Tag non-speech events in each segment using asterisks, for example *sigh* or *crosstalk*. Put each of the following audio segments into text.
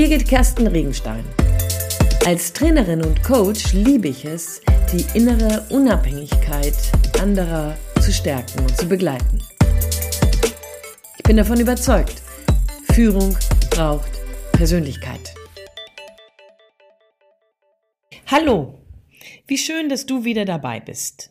Birgit Kersten Regenstein. Als Trainerin und Coach liebe ich es, die innere Unabhängigkeit anderer zu stärken und zu begleiten. Ich bin davon überzeugt, Führung braucht Persönlichkeit. Hallo, wie schön, dass du wieder dabei bist.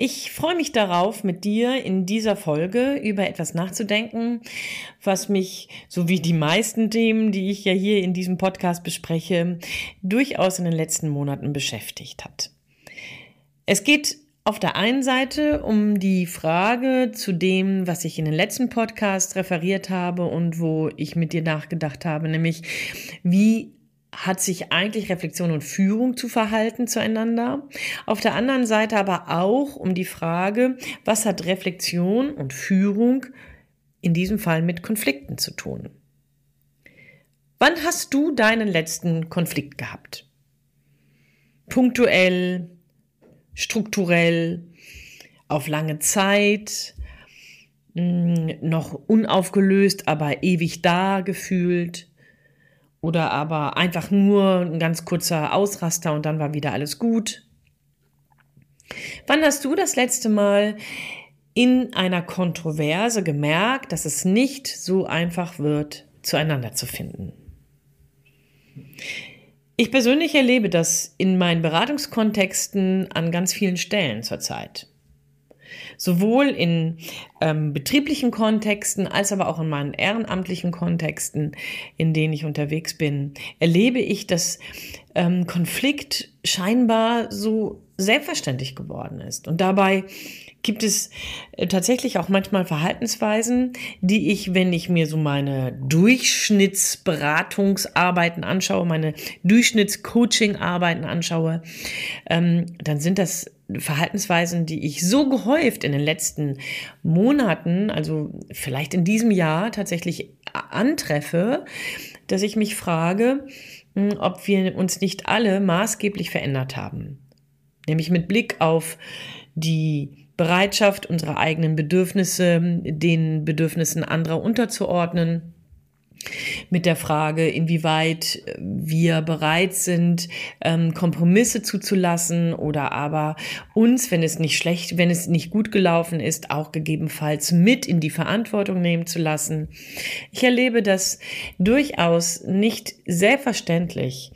Ich freue mich darauf, mit dir in dieser Folge über etwas nachzudenken, was mich, so wie die meisten Themen, die ich ja hier in diesem Podcast bespreche, durchaus in den letzten Monaten beschäftigt hat. Es geht auf der einen Seite um die Frage zu dem, was ich in den letzten Podcast referiert habe und wo ich mit dir nachgedacht habe, nämlich wie hat sich eigentlich Reflexion und Führung zu verhalten zueinander. Auf der anderen Seite aber auch um die Frage, was hat Reflexion und Führung in diesem Fall mit Konflikten zu tun. Wann hast du deinen letzten Konflikt gehabt? Punktuell, strukturell, auf lange Zeit, hm, noch unaufgelöst, aber ewig da gefühlt, oder aber einfach nur ein ganz kurzer Ausraster und dann war wieder alles gut. Wann hast du das letzte Mal in einer Kontroverse gemerkt, dass es nicht so einfach wird, zueinander zu finden? Ich persönlich erlebe das in meinen Beratungskontexten an ganz vielen Stellen zurzeit sowohl in ähm, betrieblichen Kontexten als aber auch in meinen ehrenamtlichen Kontexten, in denen ich unterwegs bin, erlebe ich, dass ähm, Konflikt scheinbar so selbstverständlich geworden ist. Und dabei gibt es äh, tatsächlich auch manchmal Verhaltensweisen, die ich, wenn ich mir so meine Durchschnittsberatungsarbeiten anschaue, meine Durchschnittscoaching-Arbeiten anschaue, ähm, dann sind das Verhaltensweisen, die ich so gehäuft in den letzten Monaten, also vielleicht in diesem Jahr tatsächlich antreffe, dass ich mich frage, hm, ob wir uns nicht alle maßgeblich verändert haben. Nämlich mit Blick auf die Bereitschaft, unsere eigenen Bedürfnisse den Bedürfnissen anderer unterzuordnen mit der Frage, inwieweit wir bereit sind, ähm, Kompromisse zuzulassen oder aber uns, wenn es nicht schlecht, wenn es nicht gut gelaufen ist, auch gegebenenfalls mit in die Verantwortung nehmen zu lassen. Ich erlebe das durchaus nicht selbstverständlich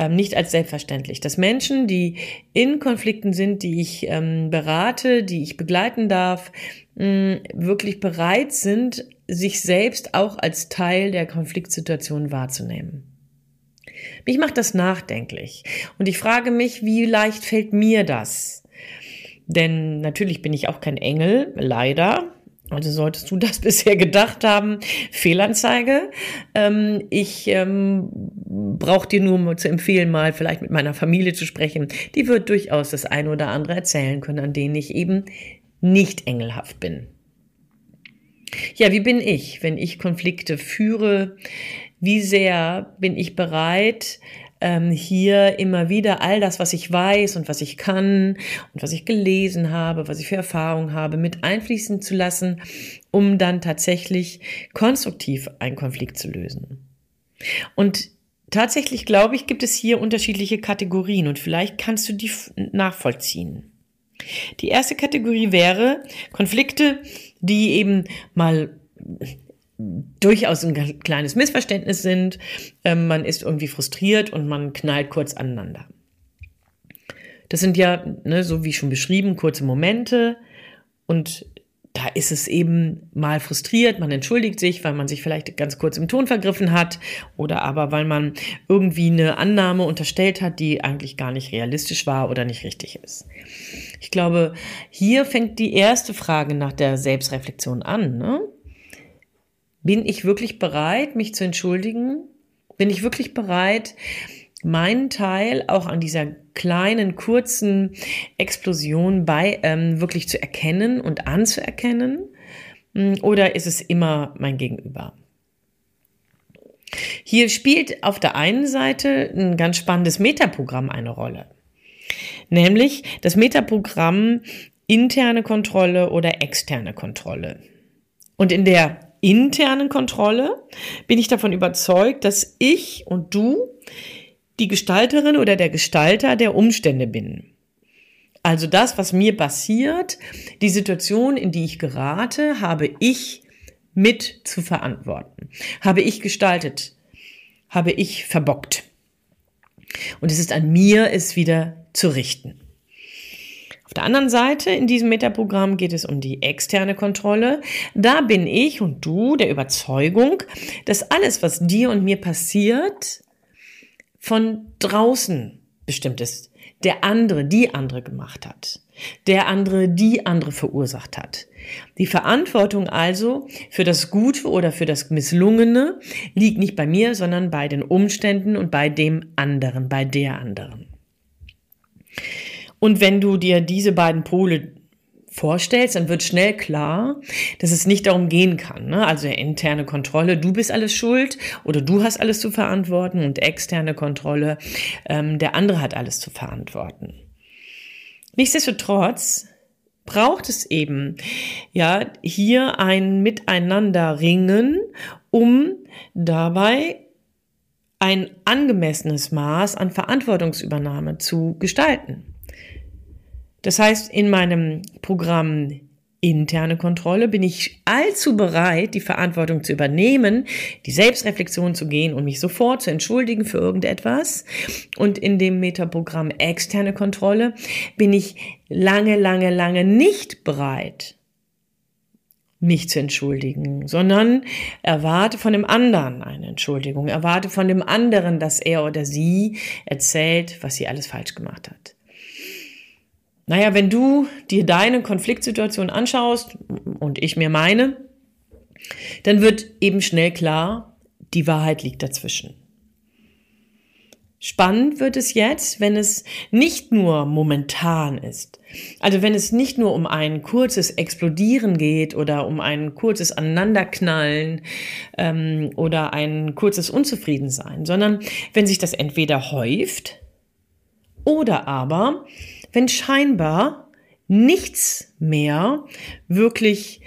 ähm, nicht als selbstverständlich, dass Menschen, die in Konflikten sind, die ich ähm, berate, die ich begleiten darf, mh, wirklich bereit sind, sich selbst auch als Teil der Konfliktsituation wahrzunehmen. Mich macht das nachdenklich und ich frage mich, wie leicht fällt mir das? Denn natürlich bin ich auch kein Engel, leider. Also solltest du *laughs* das bisher gedacht haben, Fehlanzeige. Ähm, ich ähm, brauche dir nur zu empfehlen, mal vielleicht mit meiner Familie zu sprechen. Die wird durchaus das eine oder andere erzählen können, an denen ich eben nicht engelhaft bin. Ja, wie bin ich, wenn ich Konflikte führe? Wie sehr bin ich bereit, ähm, hier immer wieder all das, was ich weiß und was ich kann und was ich gelesen habe, was ich für Erfahrungen habe, mit einfließen zu lassen, um dann tatsächlich konstruktiv einen Konflikt zu lösen. Und tatsächlich glaube ich, gibt es hier unterschiedliche Kategorien und vielleicht kannst du die nachvollziehen. Die erste Kategorie wäre Konflikte, die eben mal durchaus ein kleines Missverständnis sind. Ähm, man ist irgendwie frustriert und man knallt kurz aneinander. Das sind ja, ne, so wie schon beschrieben, kurze Momente und da ist es eben mal frustriert, man entschuldigt sich, weil man sich vielleicht ganz kurz im Ton vergriffen hat oder aber weil man irgendwie eine Annahme unterstellt hat, die eigentlich gar nicht realistisch war oder nicht richtig ist. Ich glaube, hier fängt die erste Frage nach der Selbstreflexion an. Ne? Bin ich wirklich bereit, mich zu entschuldigen? Bin ich wirklich bereit, meinen Teil auch an dieser kleinen, kurzen Explosion bei ähm, wirklich zu erkennen und anzuerkennen? Hm, oder ist es immer mein Gegenüber? Hier spielt auf der einen Seite ein ganz spannendes Metaprogramm eine Rolle. Nämlich das Metaprogramm interne Kontrolle oder externe Kontrolle. Und in der internen Kontrolle bin ich davon überzeugt, dass ich und du die Gestalterin oder der Gestalter der Umstände bin. Also das, was mir passiert, die Situation, in die ich gerate, habe ich mit zu verantworten. Habe ich gestaltet. Habe ich verbockt. Und es ist an mir, es wieder zu richten. Auf der anderen Seite in diesem Metaprogramm geht es um die externe Kontrolle. Da bin ich und du der Überzeugung, dass alles, was dir und mir passiert, von draußen bestimmt ist. Der andere, die andere gemacht hat. Der andere, die andere verursacht hat. Die Verantwortung also für das Gute oder für das Misslungene liegt nicht bei mir, sondern bei den Umständen und bei dem anderen, bei der anderen. Und wenn du dir diese beiden Pole vorstellst, dann wird schnell klar, dass es nicht darum gehen kann. Ne? Also interne Kontrolle, du bist alles schuld oder du hast alles zu verantworten und externe Kontrolle, ähm, der andere hat alles zu verantworten. Nichtsdestotrotz braucht es eben ja hier ein Miteinanderringen, um dabei ein angemessenes Maß an Verantwortungsübernahme zu gestalten. Das heißt, in meinem Programm interne Kontrolle bin ich allzu bereit, die Verantwortung zu übernehmen, die Selbstreflexion zu gehen und mich sofort zu entschuldigen für irgendetwas. Und in dem Metaprogramm externe Kontrolle bin ich lange, lange, lange nicht bereit, mich zu entschuldigen, sondern erwarte von dem anderen eine Entschuldigung, erwarte von dem anderen, dass er oder sie erzählt, was sie alles falsch gemacht hat. Naja, wenn du dir deine Konfliktsituation anschaust und ich mir meine, dann wird eben schnell klar, die Wahrheit liegt dazwischen. Spannend wird es jetzt, wenn es nicht nur momentan ist. Also wenn es nicht nur um ein kurzes Explodieren geht oder um ein kurzes Aneinanderknallen ähm, oder ein kurzes Unzufriedensein, sondern wenn sich das entweder häuft oder aber wenn scheinbar nichts mehr wirklich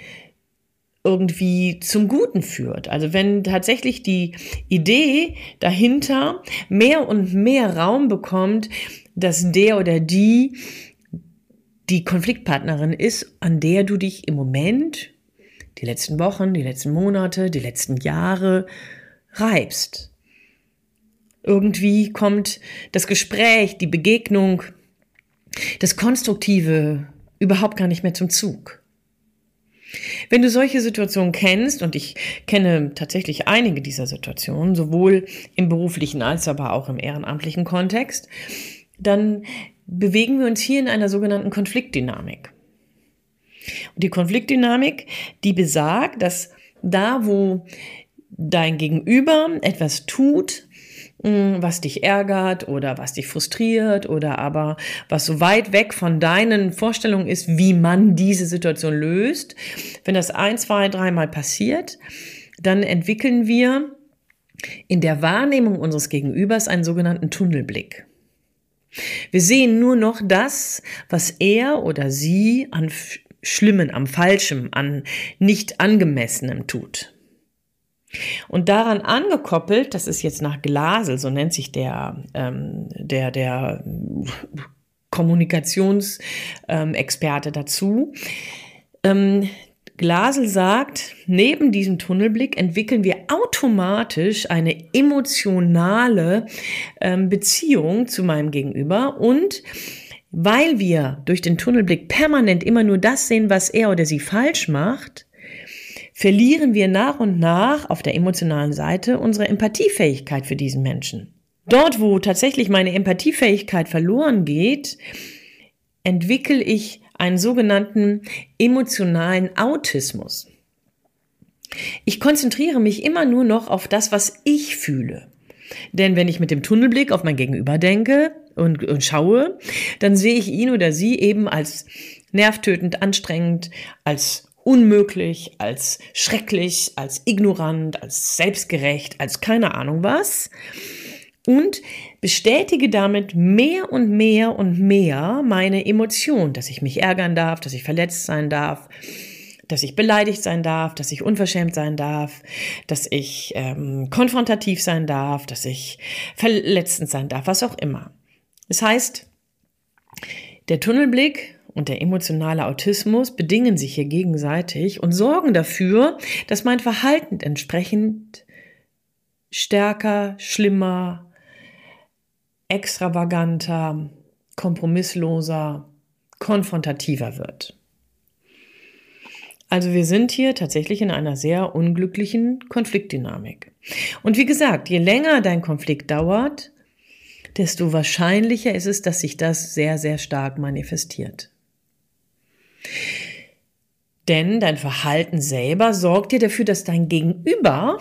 irgendwie zum Guten führt. Also wenn tatsächlich die Idee dahinter mehr und mehr Raum bekommt, dass der oder die die Konfliktpartnerin ist, an der du dich im Moment, die letzten Wochen, die letzten Monate, die letzten Jahre reibst. Irgendwie kommt das Gespräch, die Begegnung, das Konstruktive überhaupt gar nicht mehr zum Zug. Wenn du solche Situationen kennst, und ich kenne tatsächlich einige dieser Situationen, sowohl im beruflichen als aber auch im ehrenamtlichen Kontext, dann bewegen wir uns hier in einer sogenannten Konfliktdynamik. Und die Konfliktdynamik, die besagt, dass da, wo dein Gegenüber etwas tut, was dich ärgert oder was dich frustriert oder aber was so weit weg von deinen Vorstellungen ist, wie man diese Situation löst. Wenn das ein, zwei, dreimal passiert, dann entwickeln wir in der Wahrnehmung unseres Gegenübers einen sogenannten Tunnelblick. Wir sehen nur noch das, was er oder sie an Schlimmen, am Falschem, an nicht angemessenem tut. Und daran angekoppelt, das ist jetzt nach Glasel, so nennt sich der, ähm, der, der Kommunikationsexperte ähm, dazu. Ähm, Glasel sagt, neben diesem Tunnelblick entwickeln wir automatisch eine emotionale ähm, Beziehung zu meinem Gegenüber und weil wir durch den Tunnelblick permanent immer nur das sehen, was er oder sie falsch macht, verlieren wir nach und nach auf der emotionalen Seite unsere Empathiefähigkeit für diesen Menschen. Dort, wo tatsächlich meine Empathiefähigkeit verloren geht, entwickle ich einen sogenannten emotionalen Autismus. Ich konzentriere mich immer nur noch auf das, was ich fühle. Denn wenn ich mit dem Tunnelblick auf mein Gegenüber denke und, und schaue, dann sehe ich ihn oder sie eben als nervtötend, anstrengend, als unmöglich, als schrecklich, als ignorant, als selbstgerecht, als keine Ahnung was. Und bestätige damit mehr und mehr und mehr meine Emotion, dass ich mich ärgern darf, dass ich verletzt sein darf, dass ich beleidigt sein darf, dass ich unverschämt sein darf, dass ich ähm, konfrontativ sein darf, dass ich verletzend sein darf, was auch immer. Das heißt, der Tunnelblick und der emotionale Autismus bedingen sich hier gegenseitig und sorgen dafür, dass mein Verhalten entsprechend stärker, schlimmer, extravaganter, kompromissloser, konfrontativer wird. Also wir sind hier tatsächlich in einer sehr unglücklichen Konfliktdynamik. Und wie gesagt, je länger dein Konflikt dauert, desto wahrscheinlicher ist es, dass sich das sehr, sehr stark manifestiert. Denn dein Verhalten selber sorgt dir dafür, dass dein Gegenüber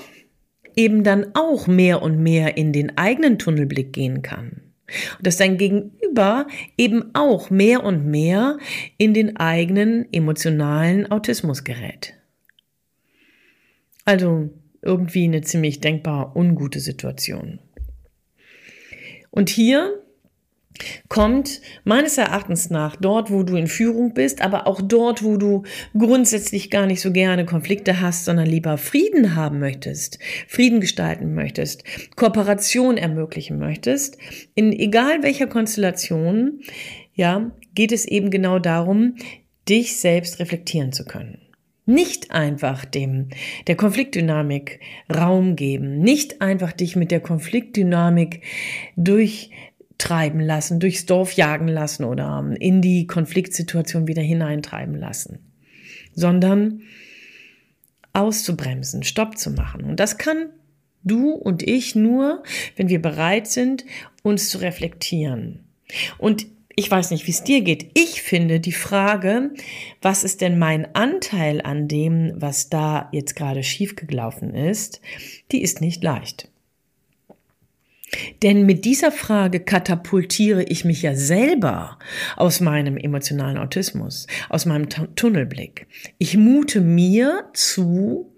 eben dann auch mehr und mehr in den eigenen Tunnelblick gehen kann. Und dass dein Gegenüber eben auch mehr und mehr in den eigenen emotionalen Autismus gerät. Also irgendwie eine ziemlich denkbar ungute Situation. Und hier kommt meines Erachtens nach dort, wo du in Führung bist, aber auch dort, wo du grundsätzlich gar nicht so gerne Konflikte hast, sondern lieber Frieden haben möchtest, Frieden gestalten möchtest, Kooperation ermöglichen möchtest, in egal welcher Konstellation, ja, geht es eben genau darum, dich selbst reflektieren zu können. Nicht einfach dem, der Konfliktdynamik Raum geben, nicht einfach dich mit der Konfliktdynamik durchtreiben lassen, durchs Dorf jagen lassen oder in die Konfliktsituation wieder hineintreiben lassen, sondern auszubremsen, Stopp zu machen. Und das kann du und ich nur, wenn wir bereit sind, uns zu reflektieren. Und ich weiß nicht, wie es dir geht. Ich finde die Frage, was ist denn mein Anteil an dem, was da jetzt gerade schiefgelaufen ist, die ist nicht leicht. Denn mit dieser Frage katapultiere ich mich ja selber aus meinem emotionalen Autismus, aus meinem Tunnelblick. Ich mute mir zu,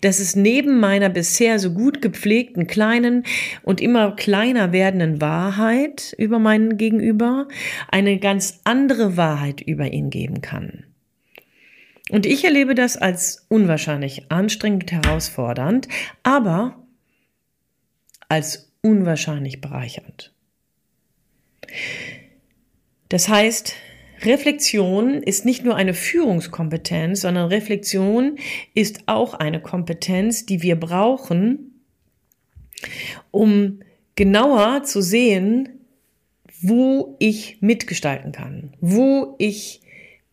dass es neben meiner bisher so gut gepflegten kleinen und immer kleiner werdenden Wahrheit über meinen Gegenüber eine ganz andere Wahrheit über ihn geben kann. Und ich erlebe das als unwahrscheinlich anstrengend herausfordernd, aber als unwahrscheinlich bereichernd. Das heißt, Reflexion ist nicht nur eine Führungskompetenz, sondern Reflexion ist auch eine Kompetenz, die wir brauchen, um genauer zu sehen, wo ich mitgestalten kann, wo ich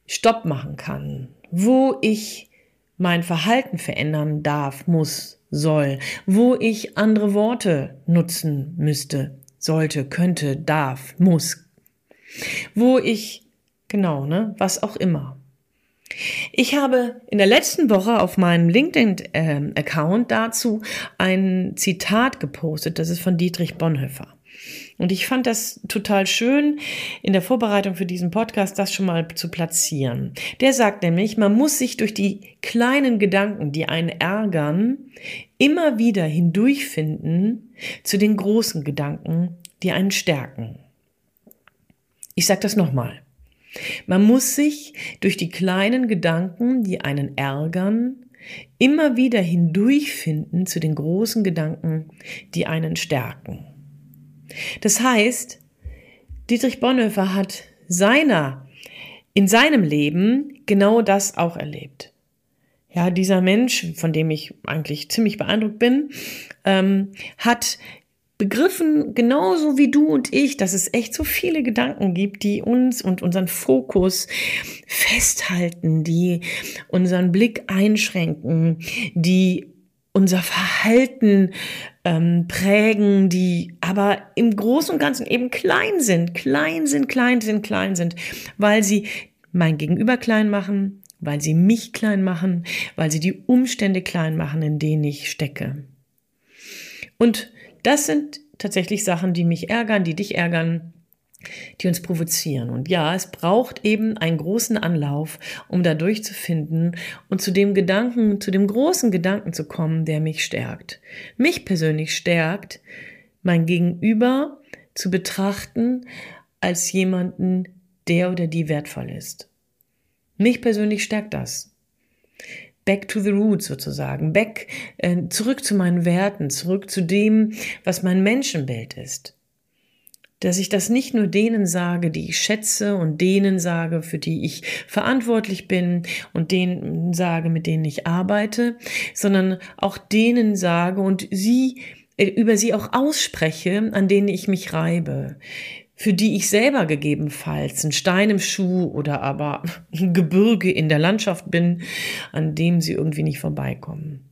Stopp machen kann, wo ich mein Verhalten verändern darf, muss, soll, wo ich andere Worte nutzen müsste, sollte, könnte, darf, muss, wo ich Genau, ne? Was auch immer. Ich habe in der letzten Woche auf meinem LinkedIn-Account ähm, dazu ein Zitat gepostet, das ist von Dietrich Bonhoeffer. Und ich fand das total schön, in der Vorbereitung für diesen Podcast das schon mal zu platzieren. Der sagt nämlich, man muss sich durch die kleinen Gedanken, die einen ärgern, immer wieder hindurchfinden zu den großen Gedanken, die einen stärken. Ich sage das nochmal. Man muss sich durch die kleinen Gedanken, die einen ärgern, immer wieder hindurchfinden zu den großen Gedanken, die einen stärken. Das heißt, Dietrich Bonhoeffer hat seiner, in seinem Leben genau das auch erlebt. Ja, dieser Mensch, von dem ich eigentlich ziemlich beeindruckt bin, ähm, hat begriffen, genauso wie du und ich, dass es echt so viele Gedanken gibt, die uns und unseren Fokus festhalten, die unseren Blick einschränken, die unser Verhalten ähm, prägen, die aber im Großen und Ganzen eben klein sind, klein sind, klein sind, klein sind, weil sie mein Gegenüber klein machen, weil sie mich klein machen, weil sie die Umstände klein machen, in denen ich stecke. Und das sind tatsächlich Sachen, die mich ärgern, die dich ärgern, die uns provozieren. Und ja, es braucht eben einen großen Anlauf, um da durchzufinden und zu dem Gedanken, zu dem großen Gedanken zu kommen, der mich stärkt. Mich persönlich stärkt, mein Gegenüber zu betrachten als jemanden, der oder die wertvoll ist. Mich persönlich stärkt das. back to the roots sozusagen, back, äh, zurück zu meinen Werten, zurück zu dem, was mein Menschenbild ist. Dass ich das nicht nur denen sage, die ich schätze und denen sage, für die ich verantwortlich bin und denen sage, mit denen ich arbeite, sondern auch denen sage und sie äh, über sie auch ausspreche, an denen ich mich reibe, für die ich selber gegebenenfalls ein Stein im Schuh oder aber *laughs* ein Gebirge in der Landschaft bin, an dem sie irgendwie nicht vorbeikommen.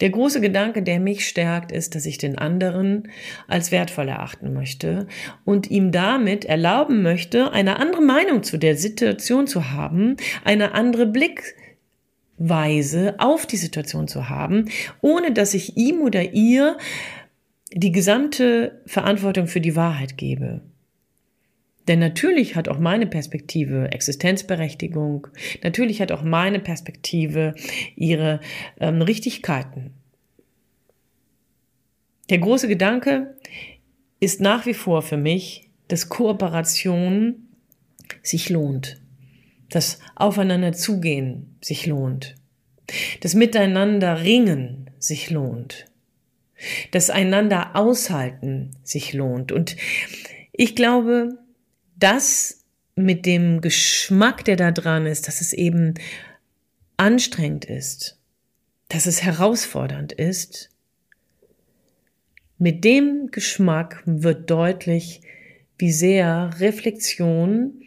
Der große Gedanke, der mich stärkt, ist, dass ich den anderen als wertvoll erachten möchte und ihm damit erlauben möchte, eine andere Meinung zu der Situation zu haben, eine andere Blickweise auf die Situation zu haben, ohne dass ich ihm oder ihr die gesamte Verantwortung für die Wahrheit gebe. Denn natürlich hat auch meine Perspektive Existenzberechtigung, natürlich hat auch meine Perspektive ihre ähm, Richtigkeiten. Der große Gedanke ist nach wie vor für mich, dass Kooperation sich lohnt, dass Aufeinander zugehen sich lohnt, das Miteinander ringen sich lohnt das einander aushalten sich lohnt. Und ich glaube, das mit dem Geschmack, der da dran ist, dass es eben anstrengend ist, dass es herausfordernd ist, mit dem Geschmack wird deutlich, wie sehr Reflexion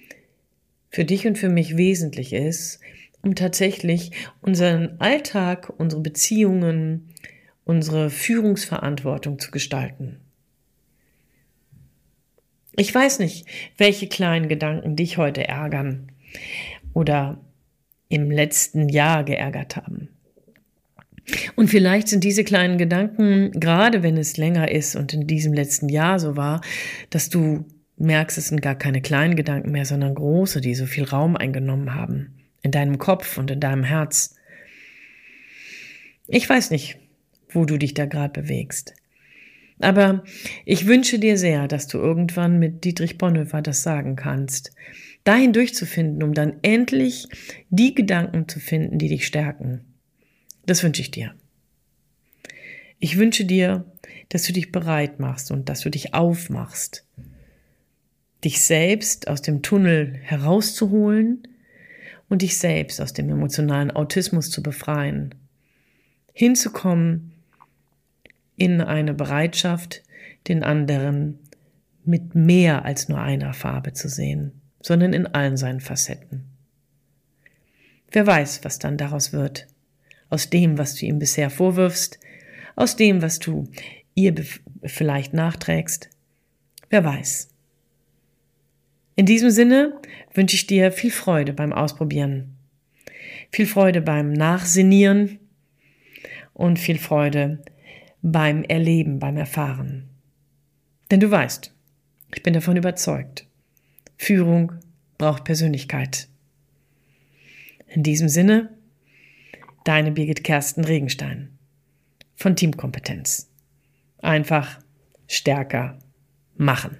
für dich und für mich wesentlich ist, um tatsächlich unseren Alltag, unsere Beziehungen, unsere Führungsverantwortung zu gestalten. Ich weiß nicht, welche kleinen Gedanken dich heute ärgern oder im letzten Jahr geärgert haben. Und vielleicht sind diese kleinen Gedanken, gerade wenn es länger ist und in diesem letzten Jahr so war, dass du merkst, es sind gar keine kleinen Gedanken mehr, sondern große, die so viel Raum eingenommen haben in deinem Kopf und in deinem Herz. Ich weiß nicht, wo du dich da gerade bewegst. Aber ich wünsche dir sehr, dass du irgendwann mit Dietrich Bonhoeffer das sagen kannst. Dahin durchzufinden, um dann endlich die Gedanken zu finden, die dich stärken. Das wünsche ich dir. Ich wünsche dir, dass du dich bereit machst und dass du dich aufmachst, dich selbst aus dem Tunnel herauszuholen und dich selbst aus dem emotionalen Autismus zu befreien, hinzukommen in eine Bereitschaft, den anderen mit mehr als nur einer Farbe zu sehen, sondern in allen seinen Facetten. Wer weiß, was dann daraus wird, aus dem, was du ihm bisher vorwirfst, aus dem, was du ihr vielleicht nachträgst. Wer weiß. In diesem Sinne wünsche ich dir viel Freude beim Ausprobieren, viel Freude beim Nachsinieren und viel Freude beim Erleben, beim Erfahren. Denn du weißt, ich bin davon überzeugt, Führung braucht Persönlichkeit. In diesem Sinne, deine Birgit Kersten Regenstein von Teamkompetenz. Einfach stärker machen.